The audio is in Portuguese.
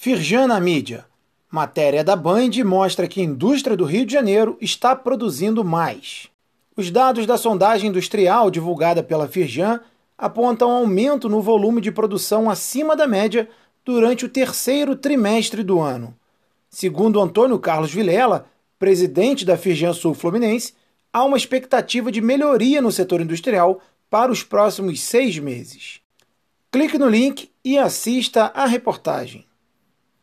Firjan na mídia. Matéria da Band mostra que a indústria do Rio de Janeiro está produzindo mais. Os dados da sondagem industrial divulgada pela Firjan apontam aumento no volume de produção acima da média durante o terceiro trimestre do ano. Segundo Antônio Carlos Vilela, presidente da Firjan Sul Fluminense, há uma expectativa de melhoria no setor industrial para os próximos seis meses. Clique no link e assista a reportagem.